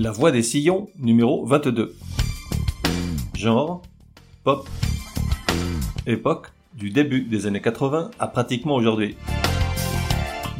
La voix des sillons, numéro 22. Genre, pop. Époque, du début des années 80 à pratiquement aujourd'hui.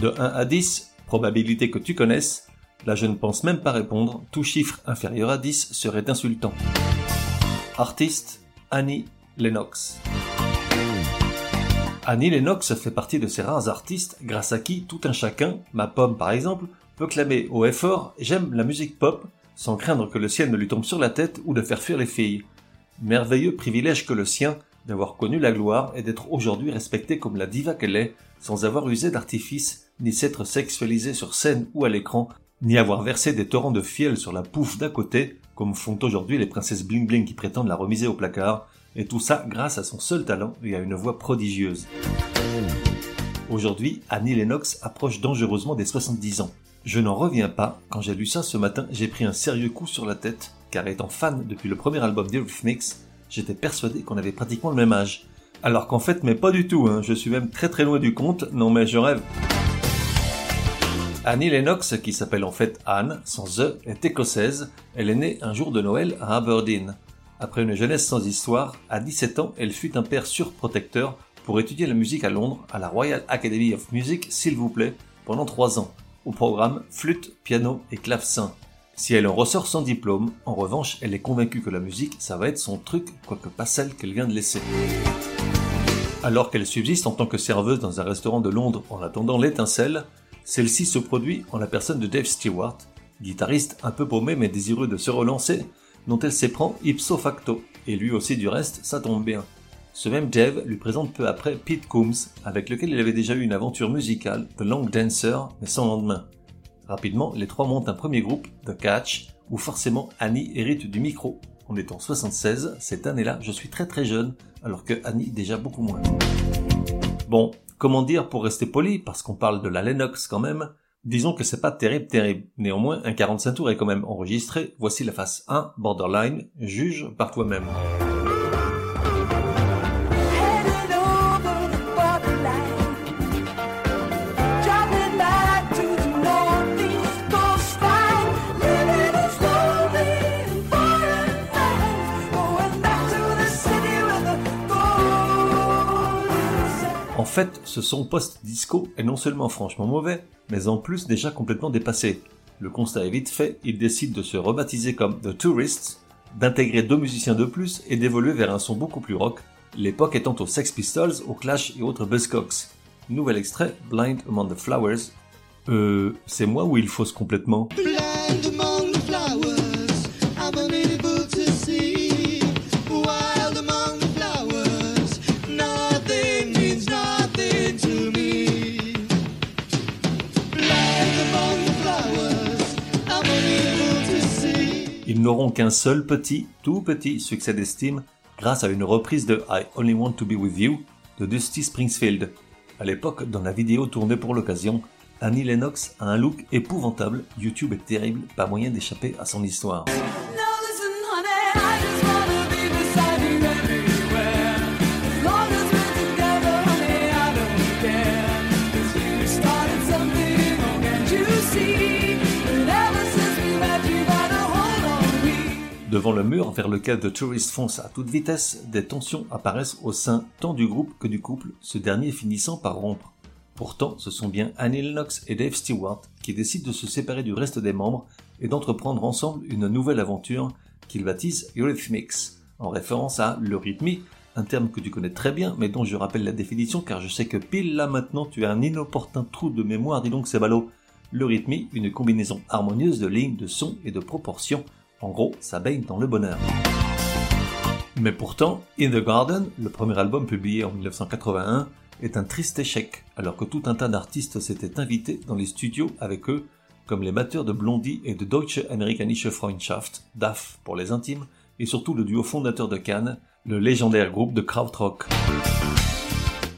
De 1 à 10, probabilité que tu connaisses, là je ne pense même pas répondre, tout chiffre inférieur à 10 serait insultant. Artiste, Annie Lennox. Annie Lennox fait partie de ces rares artistes grâce à qui tout un chacun, ma pomme par exemple, peut clamer au et fort J'aime la musique pop, sans craindre que le ciel ne lui tombe sur la tête ou de faire fuir les filles. Merveilleux privilège que le sien d'avoir connu la gloire et d'être aujourd'hui respectée comme la diva qu'elle est, sans avoir usé d'artifice, ni s'être sexualisée sur scène ou à l'écran, ni avoir versé des torrents de fiel sur la pouffe d'à côté, comme font aujourd'hui les princesses bling bling qui prétendent la remiser au placard, et tout ça grâce à son seul talent et à une voix prodigieuse. Aujourd'hui, Annie Lennox approche dangereusement des 70 ans. Je n'en reviens pas, quand j'ai lu ça ce matin, j'ai pris un sérieux coup sur la tête, car étant fan depuis le premier album d'Eurythmics, j'étais persuadé qu'on avait pratiquement le même âge. Alors qu'en fait, mais pas du tout, hein. je suis même très très loin du compte, non mais je rêve. Annie Lennox, qui s'appelle en fait Anne, sans E, est écossaise, elle est née un jour de Noël à Aberdeen. Après une jeunesse sans histoire, à 17 ans, elle fut un père surprotecteur pour étudier la musique à Londres, à la Royal Academy of Music, s'il vous plaît, pendant 3 ans, au programme flûte, piano et clavecin. Si elle en ressort sans diplôme, en revanche, elle est convaincue que la musique, ça va être son truc, quoique pas celle qu'elle vient de laisser. Alors qu'elle subsiste en tant que serveuse dans un restaurant de Londres en attendant l'étincelle, celle-ci se produit en la personne de Dave Stewart, guitariste un peu paumé mais désireux de se relancer, dont elle s'éprend ipso facto, et lui aussi du reste, ça tombe bien. Ce même Dave lui présente peu après Pete Coombs, avec lequel il avait déjà eu une aventure musicale, The Long Dancer, mais sans lendemain. Rapidement, les trois montent un premier groupe, The Catch, où forcément Annie hérite du micro. En étant 76, cette année-là, je suis très très jeune, alors que Annie déjà beaucoup moins. Bon, comment dire pour rester poli, parce qu'on parle de la Lennox quand même, Disons que c'est pas terrible terrible. Néanmoins, un 45 tours est quand même enregistré. Voici la face 1, Borderline, juge par toi-même. En fait, ce son post-disco est non seulement franchement mauvais, mais en plus déjà complètement dépassé. Le constat est vite fait, il décide de se rebaptiser comme The Tourists, d'intégrer deux musiciens de plus et d'évoluer vers un son beaucoup plus rock, l'époque étant aux Sex Pistols, aux Clash et autres Buzzcocks. Nouvel extrait, Blind Among the Flowers. Euh, c'est moi ou il fausse complètement? Ils qu'un seul petit, tout petit succès d'estime grâce à une reprise de I Only Want to Be With You de Dusty Springfield. À l'époque, dans la vidéo tournée pour l'occasion, Annie Lennox a un look épouvantable, YouTube est terrible, pas moyen d'échapper à son histoire. Devant le mur vers lequel The Tourist fonce à toute vitesse, des tensions apparaissent au sein tant du groupe que du couple, ce dernier finissant par rompre. Pourtant, ce sont bien Annie Lennox et Dave Stewart qui décident de se séparer du reste des membres et d'entreprendre ensemble une nouvelle aventure qu'ils baptisent Eurythmics, en référence à l'eurythmie, un terme que tu connais très bien, mais dont je rappelle la définition car je sais que pile là maintenant tu as un inopportun trou de mémoire, dis donc c'est ballot. L'eurythmie, une combinaison harmonieuse de lignes, de sons et de proportions en gros, ça baigne dans le bonheur. Mais pourtant, In the Garden, le premier album publié en 1981, est un triste échec, alors que tout un tas d'artistes s'étaient invités dans les studios avec eux comme les batteurs de Blondie et de Deutsche Amerikanische Freundschaft, DAF pour les intimes, et surtout le duo fondateur de Cannes, le légendaire groupe de krautrock.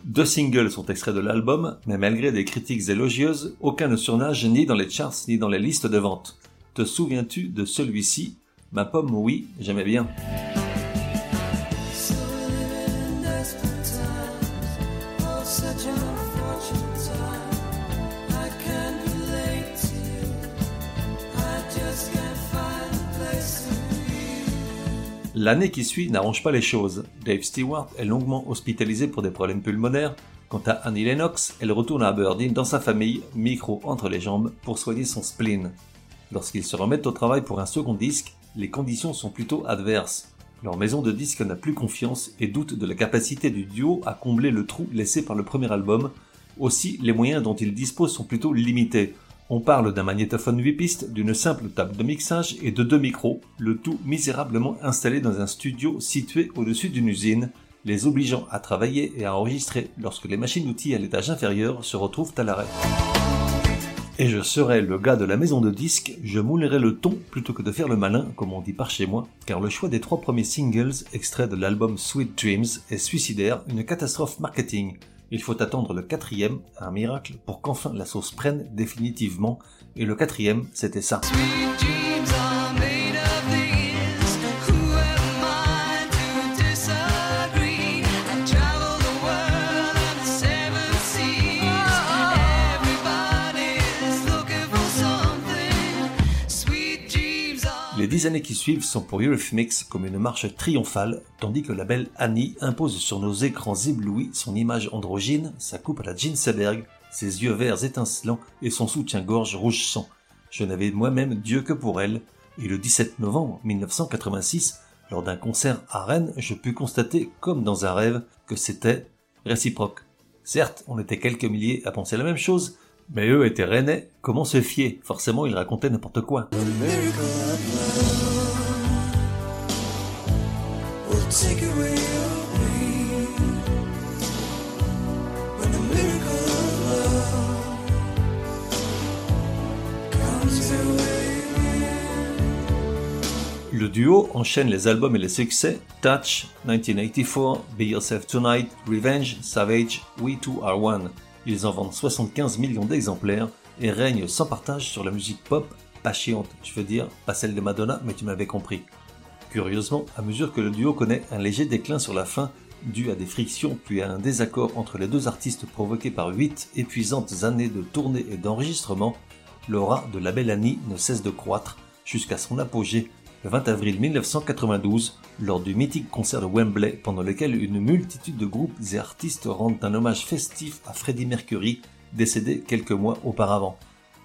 Deux singles sont extraits de l'album, mais malgré des critiques élogieuses, aucun ne surnage ni dans les charts ni dans les listes de vente. Te souviens-tu de celui-ci? Ma pomme, oui, j'aimais bien. L'année qui suit n'arrange pas les choses. Dave Stewart est longuement hospitalisé pour des problèmes pulmonaires. Quant à Annie Lennox, elle retourne à Aberdeen dans sa famille, micro entre les jambes, pour soigner son spleen. Lorsqu'ils se remettent au travail pour un second disque, les conditions sont plutôt adverses. Leur maison de disques n'a plus confiance et doute de la capacité du duo à combler le trou laissé par le premier album. Aussi, les moyens dont ils disposent sont plutôt limités. On parle d'un magnétophone 8 pistes, d'une simple table de mixage et de deux micros, le tout misérablement installé dans un studio situé au-dessus d'une usine, les obligeant à travailler et à enregistrer lorsque les machines-outils à l'étage inférieur se retrouvent à l'arrêt. Et je serai le gars de la maison de disques, je moulerai le ton plutôt que de faire le malin, comme on dit par chez moi, car le choix des trois premiers singles extraits de l'album Sweet Dreams est suicidaire, une catastrophe marketing. Il faut attendre le quatrième, un miracle, pour qu'enfin la sauce prenne définitivement. Et le quatrième, c'était ça. Les dix années qui suivent sont pour Eurythmics comme une marche triomphale, tandis que la belle Annie impose sur nos écrans éblouis son image androgyne, sa coupe à la Jean Seberg, ses yeux verts étincelants et son soutien-gorge rouge sang. Je n'avais moi-même Dieu que pour elle, et le 17 novembre 1986, lors d'un concert à Rennes, je pus constater, comme dans un rêve, que c'était réciproque. Certes, on était quelques milliers à penser la même chose, mais eux étaient rennais, comment se fier? Forcément, ils racontaient n'importe quoi. Le duo enchaîne les albums et les succès Touch, 1984, Be Yourself Tonight, Revenge, Savage, We Two Are One. Ils en vendent 75 millions d'exemplaires et règnent sans partage sur la musique pop, pas chiante, je veux dire, pas celle de Madonna, mais tu m'avais compris. Curieusement, à mesure que le duo connaît un léger déclin sur la fin, dû à des frictions puis à un désaccord entre les deux artistes provoqué par huit épuisantes années de tournée et d'enregistrement, l'aura de la belle Annie ne cesse de croître jusqu'à son apogée le 20 avril 1992 lors du mythique concert de Wembley pendant lequel une multitude de groupes et artistes rendent un hommage festif à Freddie Mercury, décédé quelques mois auparavant.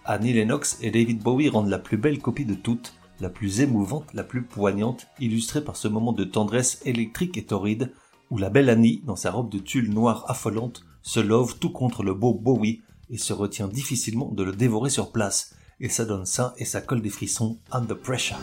Annie Lennox et David Bowie rendent la plus belle copie de toutes, la plus émouvante, la plus poignante, illustrée par ce moment de tendresse électrique et torride, où la belle Annie, dans sa robe de tulle noire affolante, se love tout contre le beau Bowie et se retient difficilement de le dévorer sur place, et ça donne ça et ça colle des frissons under pressure.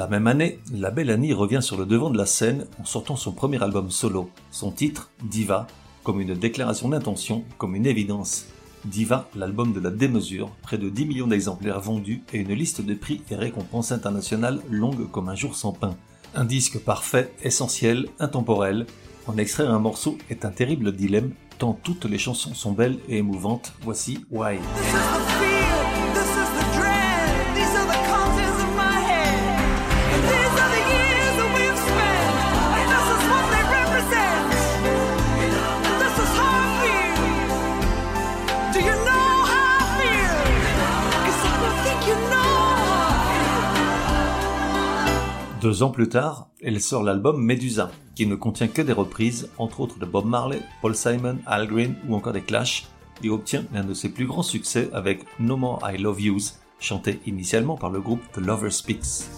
La même année, la belle Annie revient sur le devant de la scène en sortant son premier album solo. Son titre, Diva, comme une déclaration d'intention, comme une évidence. Diva, l'album de la démesure, près de 10 millions d'exemplaires vendus et une liste de prix et récompenses internationales longue comme un jour sans pain. Un disque parfait, essentiel, intemporel. En extraire un morceau est un terrible dilemme, tant toutes les chansons sont belles et émouvantes. Voici Why. Deux ans plus tard, elle sort l'album Medusa, qui ne contient que des reprises, entre autres de Bob Marley, Paul Simon, Al Green ou encore des Clash, et obtient l'un de ses plus grands succès avec No More I Love Yous, chanté initialement par le groupe The Lover Speaks.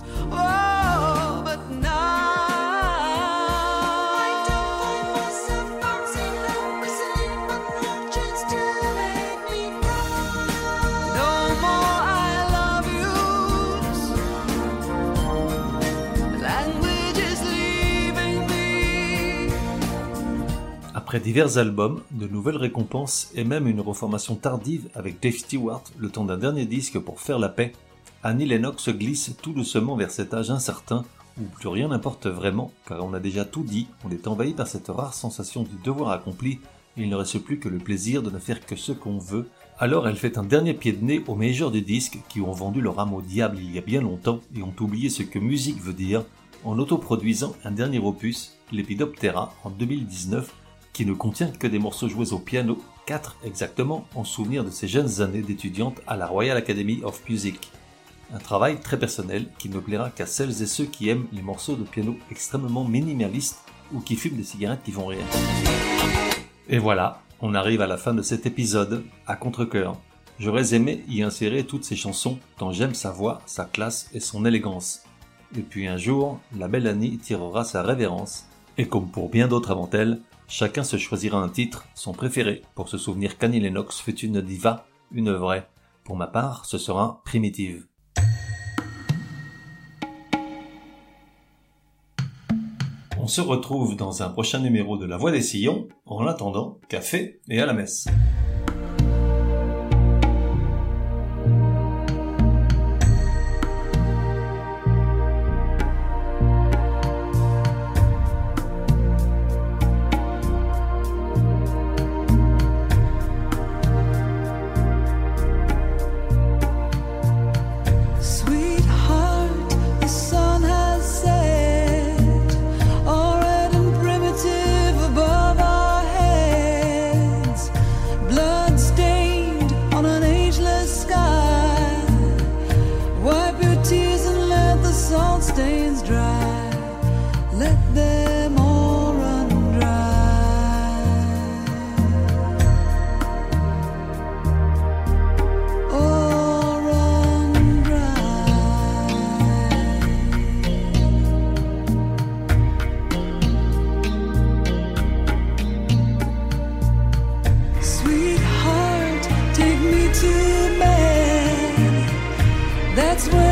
Après divers albums, de nouvelles récompenses et même une reformation tardive avec Dave Stewart, le temps d'un dernier disque pour faire la paix, Annie Lennox glisse tout doucement vers cet âge incertain où plus rien n'importe vraiment, car on a déjà tout dit, on est envahi par cette rare sensation du devoir accompli, et il ne reste plus que le plaisir de ne faire que ce qu'on veut. Alors elle fait un dernier pied de nez aux majors du disque qui ont vendu leur âme au diable il y a bien longtemps et ont oublié ce que musique veut dire, en autoproduisant un dernier opus, l'Epidoptera, en 2019, qui ne contient que des morceaux joués au piano, 4 exactement, en souvenir de ses jeunes années d'étudiante à la Royal Academy of Music. Un travail très personnel qui ne plaira qu'à celles et ceux qui aiment les morceaux de piano extrêmement minimalistes ou qui fument des cigarettes qui vont rire. Et voilà, on arrive à la fin de cet épisode, à contre-coeur. J'aurais aimé y insérer toutes ces chansons, tant j'aime sa voix, sa classe et son élégance. Et puis un jour, la belle Annie tirera sa révérence, et comme pour bien d'autres avant elle, Chacun se choisira un titre, son préféré, pour se souvenir qu'Annie Lennox fut une diva, une vraie. Pour ma part, ce sera Primitive. On se retrouve dans un prochain numéro de La Voix des Sillons. En attendant, café et à la messe. That's where